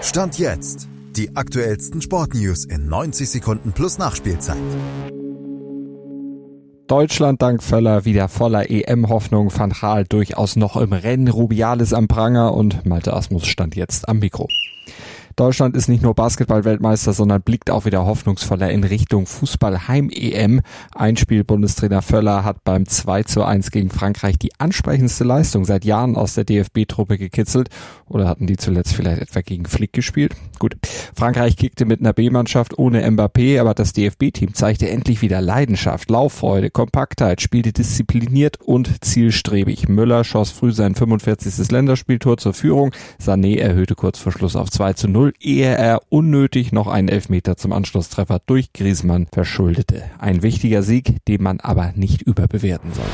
Stand jetzt. Die aktuellsten Sportnews in 90 Sekunden plus Nachspielzeit. Deutschland dank Völler wieder voller EM-Hoffnung, Van Gaal durchaus noch im Rennen, Rubiales am Pranger und Malte Asmus stand jetzt am Mikro. Deutschland ist nicht nur Basketball-Weltmeister, sondern blickt auch wieder hoffnungsvoller in Richtung Fußball-Heim-EM. Einspiel-Bundestrainer Völler hat beim 2 zu 1 gegen Frankreich die ansprechendste Leistung seit Jahren aus der DFB-Truppe gekitzelt. Oder hatten die zuletzt vielleicht etwa gegen Flick gespielt? Gut. Frankreich kickte mit einer B-Mannschaft ohne Mbappé, aber das DFB-Team zeigte endlich wieder Leidenschaft, Lauffreude, Kompaktheit, spielte diszipliniert und zielstrebig. Müller schoss früh sein 45. Länderspieltor zur Führung. Sané erhöhte kurz vor Schluss auf 2 zu 0 0, ehe er unnötig noch einen Elfmeter zum Anschlusstreffer durch Griezmann verschuldete. Ein wichtiger Sieg, den man aber nicht überbewerten sollte.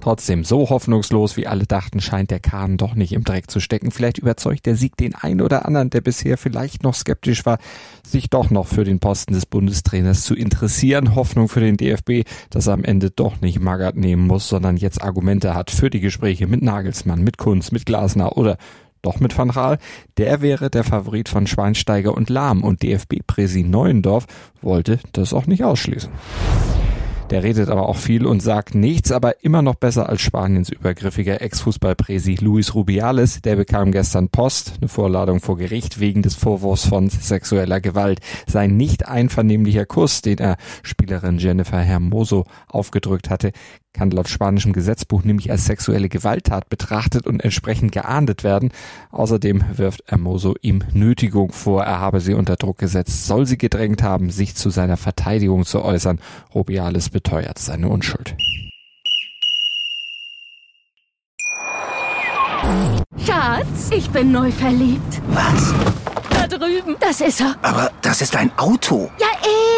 Trotzdem, so hoffnungslos wie alle dachten, scheint der Kahn doch nicht im Dreck zu stecken. Vielleicht überzeugt der Sieg den einen oder anderen, der bisher vielleicht noch skeptisch war, sich doch noch für den Posten des Bundestrainers zu interessieren. Hoffnung für den DFB, dass er am Ende doch nicht Magath nehmen muss, sondern jetzt Argumente hat für die Gespräche mit Nagelsmann, mit Kunz, mit Glasner oder doch mit Van Raal. Der wäre der Favorit von Schweinsteiger und Lahm und DFB-Präsi Neuendorf wollte das auch nicht ausschließen. Der redet aber auch viel und sagt nichts, aber immer noch besser als Spaniens übergriffiger Ex-Fußballpräsi Luis Rubiales. Der bekam gestern Post, eine Vorladung vor Gericht wegen des Vorwurfs von sexueller Gewalt. Sein nicht einvernehmlicher Kuss, den er Spielerin Jennifer Hermoso aufgedrückt hatte, kann laut spanischem Gesetzbuch nämlich als sexuelle Gewalttat betrachtet und entsprechend geahndet werden. Außerdem wirft Hermoso ihm Nötigung vor, er habe sie unter Druck gesetzt, soll sie gedrängt haben, sich zu seiner Verteidigung zu äußern. Rubiales beteuert seine Unschuld. Schatz, ich bin neu verliebt. Was? Da drüben. Das ist er. Aber das ist ein Auto. Ja,